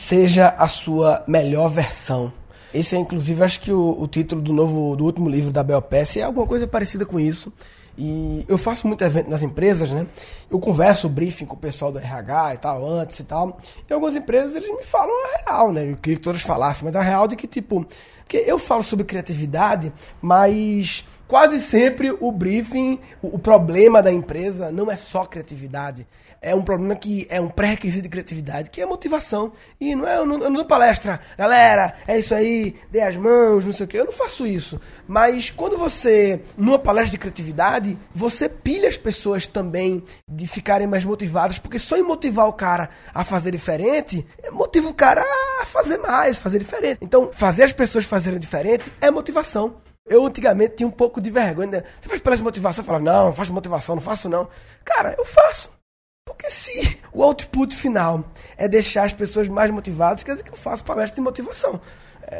seja a sua melhor versão. Esse é, inclusive, acho que o, o título do novo, do último livro da Bel é alguma coisa parecida com isso. E eu faço muito evento nas empresas, né? Eu converso briefing com o pessoal do RH e tal, antes e tal. E algumas empresas, eles me falam a real, né? Eu queria que todos falassem, mas a real de que, tipo... Porque eu falo sobre criatividade, mas quase sempre o briefing, o, problema da empresa não é só criatividade. É um problema que é um pré-requisito de criatividade, que é motivação. E não é, eu não, eu não dou palestra, galera, é isso aí, dê as mãos, não sei o que. Eu não faço isso. Mas quando você, numa palestra de criatividade, você pilha as pessoas também de ficarem mais motivadas, porque só em motivar o cara a fazer diferente, motiva o cara a fazer mais, fazer diferente. Então, fazer as pessoas fazerem diferente é motivação. Eu antigamente tinha um pouco de vergonha. Né? Você faz palestra de motivação? Eu falava, não, não faço motivação, não faço não. Cara, eu faço. Porque se o output final é deixar as pessoas mais motivadas, quer dizer que eu faço palestra de motivação.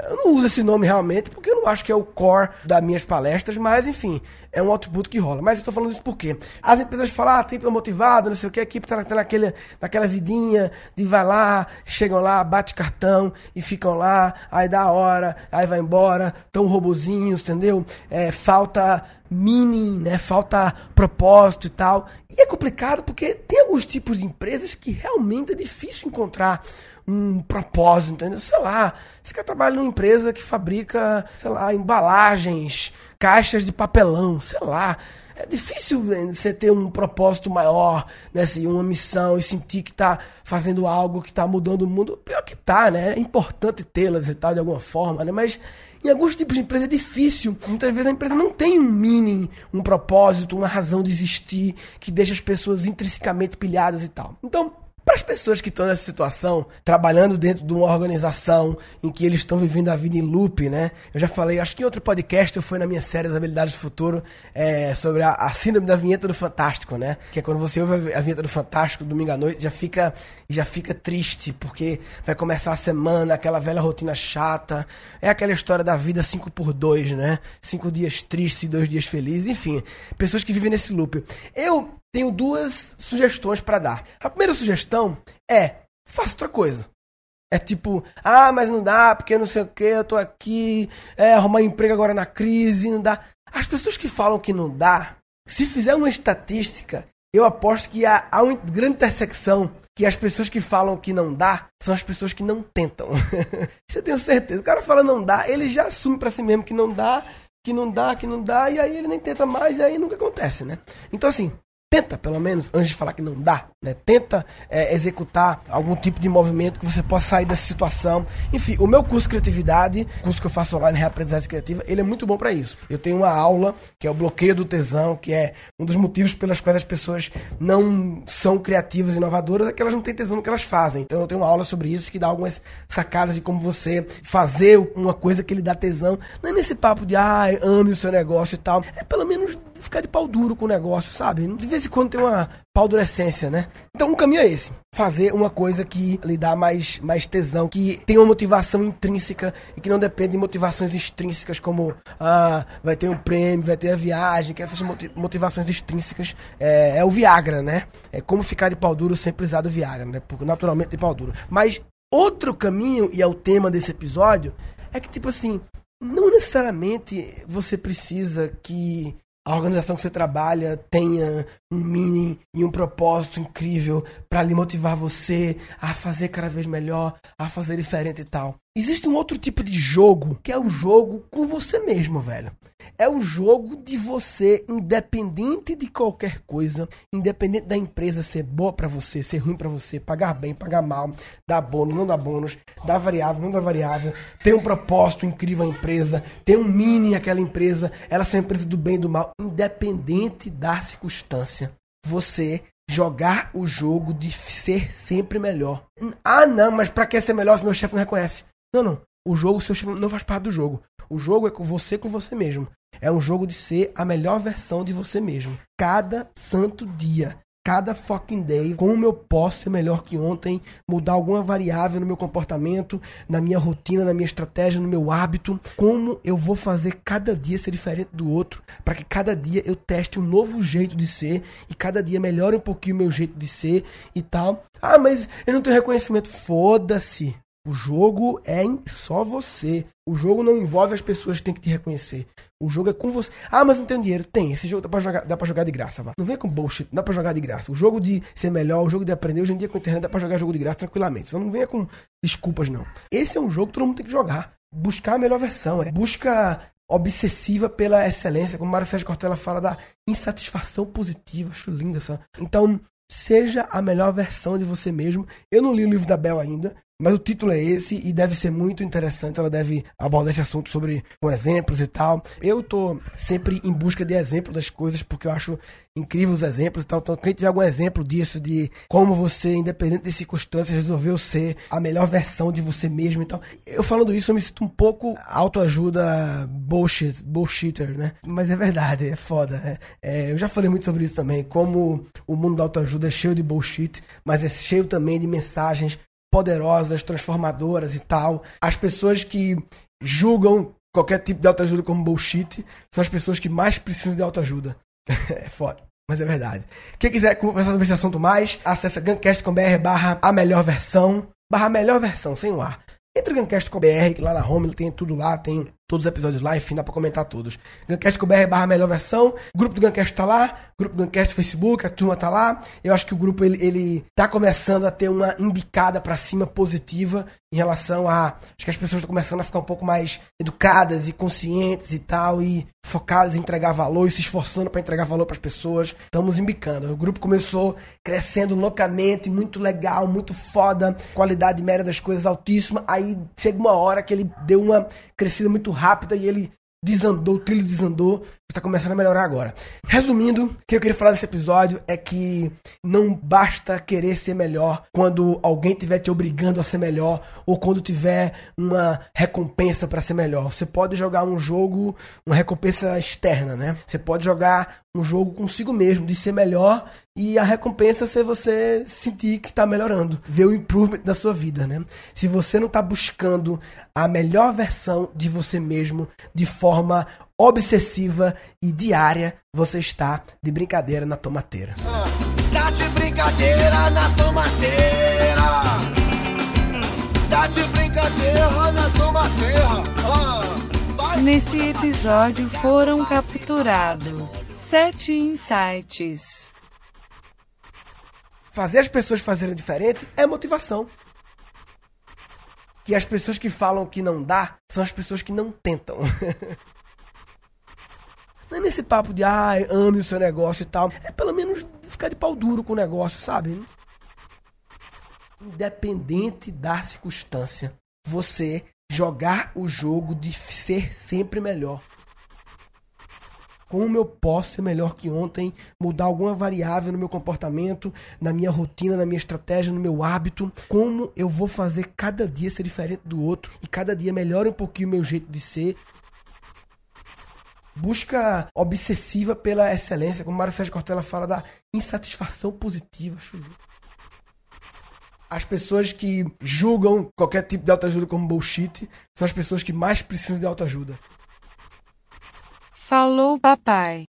Eu não uso esse nome realmente porque eu não acho que é o core das minhas palestras, mas enfim, é um output que rola. Mas eu tô falando isso porque as empresas falam, ah, tripla motivado, não sei o que, a equipe tá, tá naquele, naquela vidinha de vai lá, chegam lá, bate cartão e ficam lá, aí dá a hora, aí vai embora, tão robozinhos, entendeu? É, falta meaning, né? Falta propósito e tal. E é complicado porque tem alguns tipos de empresas que realmente é difícil encontrar um propósito, entendeu? Sei lá, você quer trabalhar numa empresa que fabrica, sei lá, embalagens, caixas de papelão, sei lá. É difícil você ter um propósito maior, né? Assim, uma missão e sentir que está fazendo algo que está mudando o mundo. Pior que tá, né? É importante tê-las e tal, de alguma forma, né? Mas em alguns tipos de empresa é difícil. Muitas vezes a empresa não tem um meaning, um propósito, uma razão de existir que deixa as pessoas intrinsecamente pilhadas e tal. Então, para as pessoas que estão nessa situação, trabalhando dentro de uma organização em que eles estão vivendo a vida em loop, né? Eu já falei, acho que em outro podcast eu fui na minha série das habilidades do futuro é, sobre a, a, síndrome da vinheta do fantástico, né? Que é quando você ouve a vinheta do fantástico domingo à noite, já fica já fica triste porque vai começar a semana, aquela velha rotina chata. É aquela história da vida 5 por 2, né? Cinco dias tristes e dois dias felizes, enfim, pessoas que vivem nesse loop. Eu tenho duas sugestões para dar. A primeira sugestão é: faça outra coisa. É tipo, ah, mas não dá, porque não sei o que, eu tô aqui, é, arrumar emprego agora na crise, não dá. As pessoas que falam que não dá, se fizer uma estatística, eu aposto que há, há uma grande intersecção que as pessoas que falam que não dá são as pessoas que não tentam. Isso eu tenho certeza. O cara fala não dá, ele já assume para si mesmo que não dá, que não dá, que não dá, e aí ele nem tenta mais, e aí nunca acontece, né? Então, assim, tenta, pelo menos, antes de falar que não dá, né? Tenta é, executar algum tipo de movimento que você possa sair dessa situação. Enfim, o meu curso de criatividade, curso que eu faço online, Reaprendizagem Criativa, ele é muito bom para isso. Eu tenho uma aula que é o bloqueio do tesão, que é um dos motivos pelas quais as pessoas não são criativas e inovadoras, é que elas não têm tesão no que elas fazem. Então eu tenho uma aula sobre isso que dá algumas sacadas de como você fazer uma coisa que lhe dá tesão. Não é nesse papo de, ah, ame o seu negócio e tal. É pelo menos ficar de pau duro com o negócio, sabe? De vez em quando tem uma paldurecência, né? Então o caminho é esse. Fazer uma coisa que lhe dá mais, mais tesão, que tem uma motivação intrínseca e que não depende de motivações extrínsecas como ah, vai ter um prêmio, vai ter a viagem, que essas motivações extrínsecas é, é o Viagra, né? É como ficar de pau duro sem precisar do Viagra, né? Porque naturalmente de pau duro. Mas outro caminho, e é o tema desse episódio, é que tipo assim, não necessariamente você precisa que a organização que você trabalha tenha um mini e um propósito incrível para lhe motivar você a fazer cada vez melhor, a fazer diferente e tal. Existe um outro tipo de jogo que é o jogo com você mesmo, velho. É o jogo de você, independente de qualquer coisa, independente da empresa ser boa para você, ser ruim para você, pagar bem, pagar mal, dar bônus, não dar bônus, dar variável, não dar variável, ter um propósito incrível a empresa, ter um mini aquela empresa, ela ser uma empresa do bem e do mal, independente da circunstância. Você jogar o jogo de ser sempre melhor. Ah, não, mas para que ser melhor se meu chefe não reconhece? Não, não. O jogo, seu não faz parte do jogo. O jogo é com você com você mesmo. É um jogo de ser a melhor versão de você mesmo. Cada santo dia. Cada fucking day. Como eu posso ser melhor que ontem? Mudar alguma variável no meu comportamento, na minha rotina, na minha estratégia, no meu hábito. Como eu vou fazer cada dia ser diferente do outro. Para que cada dia eu teste um novo jeito de ser. E cada dia melhore um pouquinho o meu jeito de ser e tal. Ah, mas eu não tenho reconhecimento. Foda-se. O jogo é só você. O jogo não envolve as pessoas que têm que te reconhecer. O jogo é com você. Ah, mas não tenho dinheiro. Tem. Esse jogo dá pra jogar, dá pra jogar de graça, vá. Não vem com bullshit. Dá pra jogar de graça. O jogo de ser melhor, o jogo de aprender, hoje em dia com a internet dá pra jogar jogo de graça tranquilamente. Então não venha com desculpas, não. Esse é um jogo que todo mundo tem que jogar. Buscar a melhor versão. É. Busca obsessiva pela excelência, como Mário Sérgio Cortella fala da insatisfação positiva. Acho linda essa. Então, seja a melhor versão de você mesmo. Eu não li o livro da Bel ainda, mas o título é esse e deve ser muito interessante. Ela deve abordar esse assunto sobre com exemplos e tal. Eu tô sempre em busca de exemplos das coisas porque eu acho incrível os exemplos e tal. Então, quem tiver algum exemplo disso, de como você, independente de circunstâncias, resolveu ser a melhor versão de você mesmo. Então, eu falando isso, eu me sinto um pouco autoajuda bullshit, bullshitter, né? Mas é verdade, é foda. É, é, eu já falei muito sobre isso também. Como o mundo da autoajuda é cheio de bullshit, mas é cheio também de mensagens poderosas, transformadoras e tal. As pessoas que julgam qualquer tipo de autoajuda como bullshit são as pessoas que mais precisam de autoajuda. é foda. Mas é verdade. Quem quiser conversar sobre esse assunto mais, acessa gancast.com.br barra a melhor versão. Barra melhor versão, sem o ar. Entra Gancast.com.br, que lá na home tem tudo lá, tem todos os episódios lá, enfim, dá pra comentar todos. Gancast.com.br barra melhor versão, grupo do Gancast tá lá, grupo do Gancast Facebook, a turma tá lá. Eu acho que o grupo, ele, ele tá começando a ter uma embicada para cima positiva em relação a... Acho que as pessoas estão começando a ficar um pouco mais educadas e conscientes e tal, e focadas em entregar valor e se esforçando para entregar valor para as pessoas. Estamos embicando. O grupo começou crescendo loucamente, muito legal, muito foda, qualidade média das coisas altíssima. Aí chega uma hora que ele deu uma crescida muito rápida e ele desandou, o trilho desandou, está começando a melhorar agora. Resumindo, o que eu queria falar desse episódio é que não basta querer ser melhor quando alguém estiver te obrigando a ser melhor ou quando tiver uma recompensa para ser melhor. Você pode jogar um jogo, uma recompensa externa, né? Você pode jogar um jogo consigo mesmo, de ser melhor e a recompensa ser você sentir que está melhorando, ver o improvement da sua vida, né? Se você não está buscando a melhor versão de você mesmo de forma obsessiva e diária, você está de brincadeira na tomateira. Ah, tá de brincadeira na tomateira. Tá de brincadeira na tomateira. Ah, Nesse episódio foram capturados sete insights. Fazer as pessoas fazerem diferente é motivação. Que as pessoas que falam que não dá são as pessoas que não tentam. Não é nesse papo de, ai, ah, ame o seu negócio e tal. É pelo menos ficar de pau duro com o negócio, sabe? Independente da circunstância, você jogar o jogo de ser sempre melhor. Como eu posso ser melhor que ontem, mudar alguma variável no meu comportamento, na minha rotina, na minha estratégia, no meu hábito? Como eu vou fazer cada dia ser diferente do outro e cada dia melhora um pouquinho o meu jeito de ser? busca obsessiva pela excelência, como Mário Sérgio Cortella fala da insatisfação positiva. As pessoas que julgam qualquer tipo de autoajuda como bullshit são as pessoas que mais precisam de autoajuda. Falou, papai.